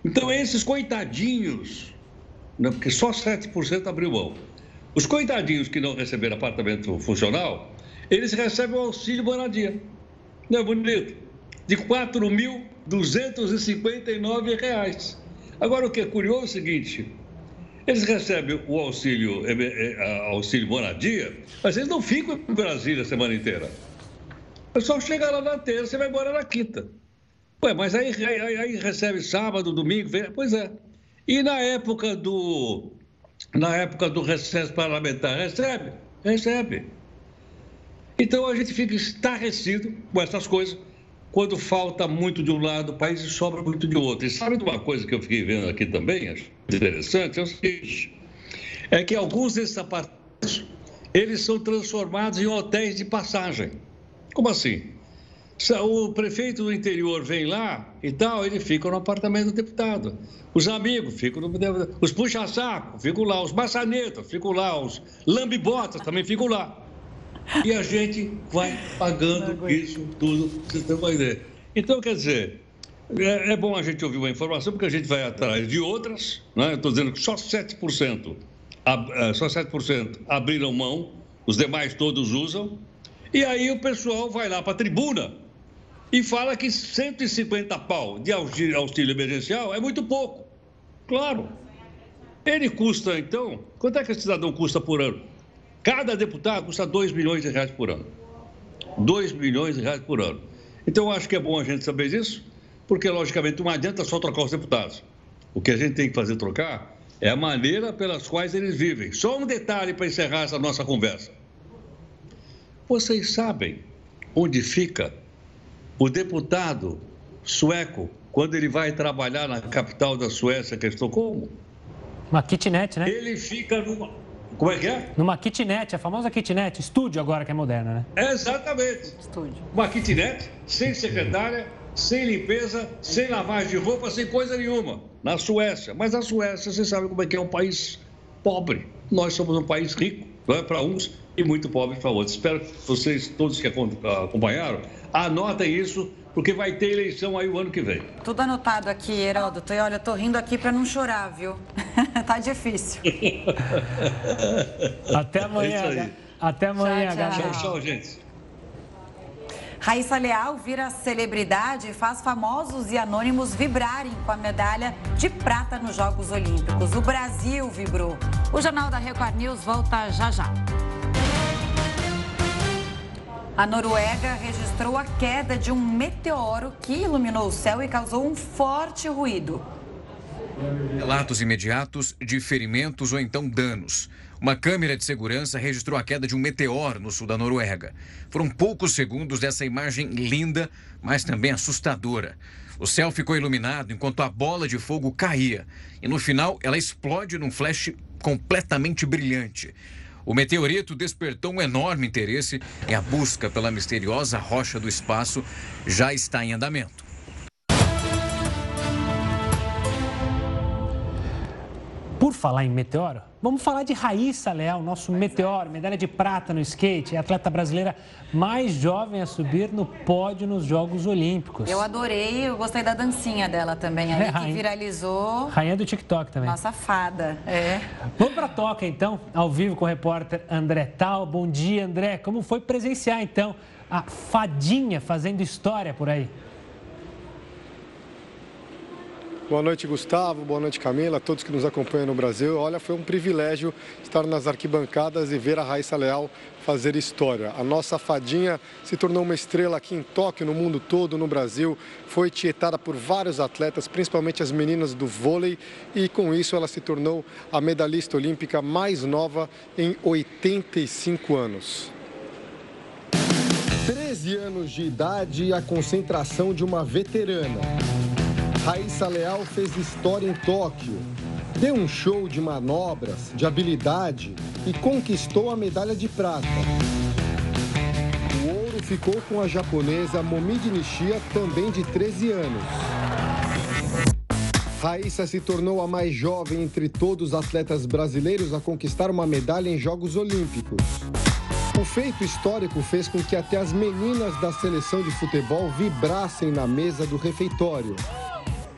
Então, esses coitadinhos, né, porque só 7% abriu mão. Os coitadinhos que não receberam apartamento funcional, eles recebem o auxílio moradia. Não é bonito? De 4 mil 259 reais. Agora, o que é curioso é o seguinte: eles recebem o auxílio, é, é, auxílio moradia, mas eles não ficam em Brasília a semana inteira. O pessoal chega lá na terça e vai embora na quinta. Ué, mas aí, aí, aí recebe sábado, domingo, pois é. E na época do na época do recesso parlamentar, recebe? Recebe. Então a gente fica estarrecido com essas coisas quando falta muito de um lado do país e sobra muito de outro. E sabe de uma coisa que eu fiquei vendo aqui também, acho interessante, é o seguinte, é que alguns desses apartamentos, eles são transformados em hotéis de passagem. Como assim? O prefeito do interior vem lá e tal, ele fica no apartamento do deputado. Os amigos ficam no Os puxa-saco ficam lá. Os maçanetas ficam lá. Os lambibotas também ficam lá. E a gente vai pagando isso tudo, vocês têm uma ideia. Então, quer dizer, é, é, bom a gente ouvir uma informação, porque a gente vai atrás de outras. Né? Estou dizendo que só 7%, é, só 7% abriram mão, os demais todos usam. E aí o pessoal vai lá para a tribuna e fala que 150 pau de auxílio, auxílio emergencial é muito pouco. Claro. Ele custa, então, quanto é que esse cidadão custa por ano? Cada deputado custa 2 milhões de reais por ano. 2 milhões de reais por ano. Então, eu acho que é bom a gente saber disso, porque, logicamente, não adianta só trocar os deputados. O que a gente tem que fazer trocar é a maneira pelas quais eles vivem. Só um detalhe para encerrar essa nossa conversa. Vocês sabem onde fica o deputado sueco quando ele vai trabalhar na capital da Suécia, que é Estocolmo? Uma kitnet, né? Ele fica numa como é que é? Numa kitnet, a famosa kitnet, estúdio agora que é moderna, né? Exatamente. Estúdio. Uma kitnet, sem secretária, sem limpeza, sem lavagem de roupa, sem coisa nenhuma. Na Suécia. Mas a Suécia, você sabe como é que é um país pobre. Nós somos um país rico, não é para uns e muito pobres para outros. Espero que vocês, todos que acompanharam, anotem isso, porque vai ter eleição aí o ano que vem. Tudo anotado aqui, Heródoto. E olha, eu tô rindo aqui para não chorar, viu? tá difícil. Até amanhã. É Até amanhã, tchau, tchau. tchau, tchau, gente. Raíssa Leal vira celebridade e faz famosos e anônimos vibrarem com a medalha de prata nos Jogos Olímpicos. O Brasil vibrou. O Jornal da Record News volta já já. A Noruega registrou a queda de um meteoro que iluminou o céu e causou um forte ruído. Relatos imediatos de ferimentos ou então danos. Uma câmera de segurança registrou a queda de um meteoro no sul da Noruega. Foram poucos segundos dessa imagem linda, mas também assustadora. O céu ficou iluminado enquanto a bola de fogo caía. E no final, ela explode num flash completamente brilhante. O meteorito despertou um enorme interesse e a busca pela misteriosa rocha do espaço já está em andamento. Por falar em meteoro, vamos falar de Raíssa Leal, nosso meteoro, medalha de prata no skate, a atleta brasileira mais jovem a subir no pódio nos Jogos Olímpicos. Eu adorei, eu gostei da dancinha dela também, é, que viralizou. Rainha do TikTok também. Nossa fada, é. Vamos para a toca então, ao vivo com o repórter André Tal. Bom dia, André. Como foi presenciar então a fadinha fazendo história por aí? Boa noite, Gustavo. Boa noite, Camila. A todos que nos acompanham no Brasil. Olha, foi um privilégio estar nas arquibancadas e ver a Raíssa Leal fazer história. A nossa fadinha se tornou uma estrela aqui em Tóquio, no mundo todo, no Brasil. Foi tietada por vários atletas, principalmente as meninas do vôlei, e com isso ela se tornou a medalhista olímpica mais nova em 85 anos. 13 anos de idade e a concentração de uma veterana. Raíssa Leal fez história em Tóquio. Deu um show de manobras, de habilidade e conquistou a medalha de prata. O ouro ficou com a japonesa Momiji Nishia, também de 13 anos. Raíssa se tornou a mais jovem entre todos os atletas brasileiros a conquistar uma medalha em Jogos Olímpicos. O feito histórico fez com que até as meninas da seleção de futebol vibrassem na mesa do refeitório.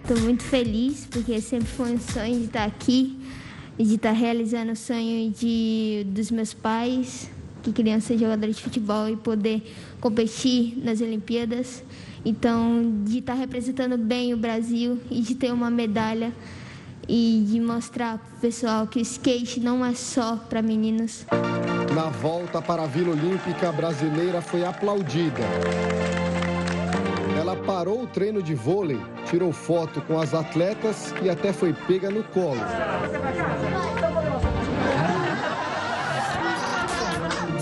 Estou muito feliz porque sempre foi um sonho de estar aqui, de estar realizando o sonho de, dos meus pais, que queriam ser jogadores de futebol e poder competir nas Olimpíadas. Então, de estar representando bem o Brasil e de ter uma medalha e de mostrar para o pessoal que o skate não é só para meninos. Na volta para a Vila Olímpica, a brasileira foi aplaudida. Ela parou o treino de vôlei, tirou foto com as atletas e até foi pega no colo.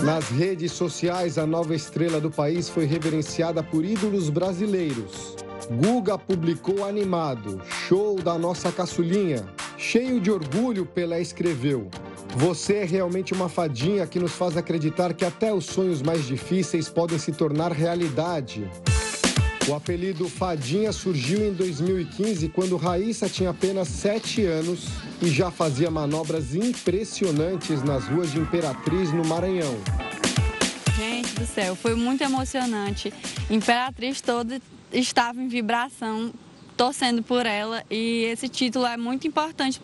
Nas redes sociais, a nova estrela do país foi reverenciada por ídolos brasileiros. Guga publicou animado, show da nossa caçulinha. Cheio de orgulho, Pelé escreveu: Você é realmente uma fadinha que nos faz acreditar que até os sonhos mais difíceis podem se tornar realidade. O apelido Fadinha surgiu em 2015, quando Raíssa tinha apenas 7 anos e já fazia manobras impressionantes nas ruas de Imperatriz, no Maranhão. Gente do céu, foi muito emocionante. Imperatriz toda estava em vibração, torcendo por ela, e esse título é muito importante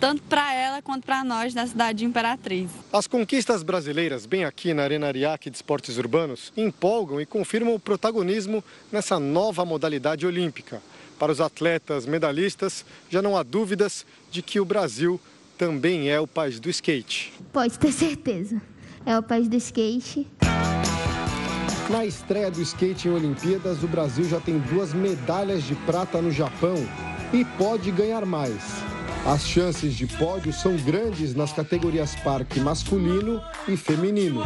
tanto para ela quanto para nós da cidade de Imperatriz. As conquistas brasileiras, bem aqui na Arena Ariake de Esportes Urbanos, empolgam e confirmam o protagonismo nessa nova modalidade olímpica. Para os atletas medalhistas, já não há dúvidas de que o Brasil também é o país do skate. Pode ter certeza, é o país do skate. Na estreia do skate em Olimpíadas, o Brasil já tem duas medalhas de prata no Japão e pode ganhar mais. As chances de pódio são grandes nas categorias parque masculino e feminino.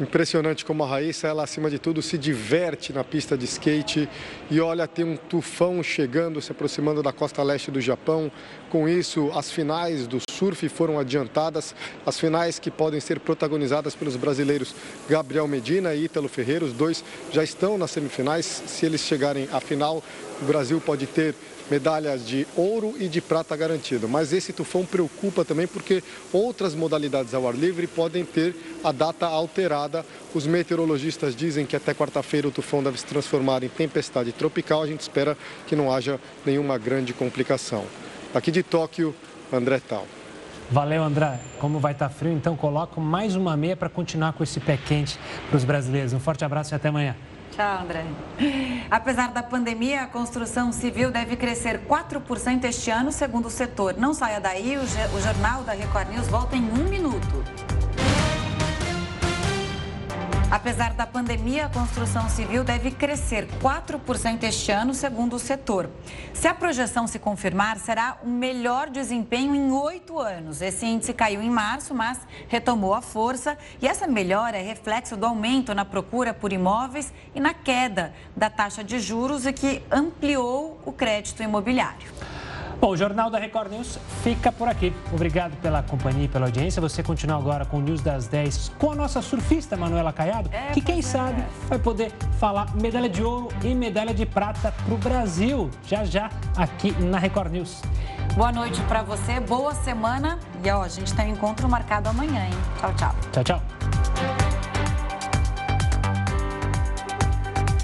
Impressionante como a Raíssa, ela acima de tudo se diverte na pista de skate e olha, tem um tufão chegando, se aproximando da costa leste do Japão. Com isso, as finais do surf foram adiantadas, as finais que podem ser protagonizadas pelos brasileiros Gabriel Medina e Ítalo Ferreira, os dois já estão nas semifinais. Se eles chegarem à final, o Brasil pode ter medalhas de ouro e de prata garantido. Mas esse tufão preocupa também porque outras modalidades ao ar livre podem ter a data alterada. Os meteorologistas dizem que até quarta-feira o tufão deve se transformar em tempestade tropical. A gente espera que não haja nenhuma grande complicação. Aqui de Tóquio, André Tal. Valeu, André. Como vai estar frio, então coloco mais uma meia para continuar com esse pé quente para os brasileiros. Um forte abraço e até amanhã. Tchau, André. Apesar da pandemia, a construção civil deve crescer 4% este ano, segundo o setor. Não saia daí, o Jornal da Record News volta em um minuto. Apesar da pandemia, a construção civil deve crescer 4% este ano, segundo o setor. Se a projeção se confirmar, será o melhor desempenho em oito anos. Esse índice caiu em março, mas retomou a força. E essa melhora é reflexo do aumento na procura por imóveis e na queda da taxa de juros e que ampliou o crédito imobiliário. Bom, o Jornal da Record News fica por aqui. Obrigado pela companhia e pela audiência. Você continua agora com o News das 10 com a nossa surfista Manuela Caiado, é, que quem é. sabe vai poder falar medalha de ouro e medalha de prata para o Brasil, já já aqui na Record News. Boa noite para você, boa semana e ó, a gente tem um encontro marcado amanhã, hein? Tchau, tchau. Tchau, tchau.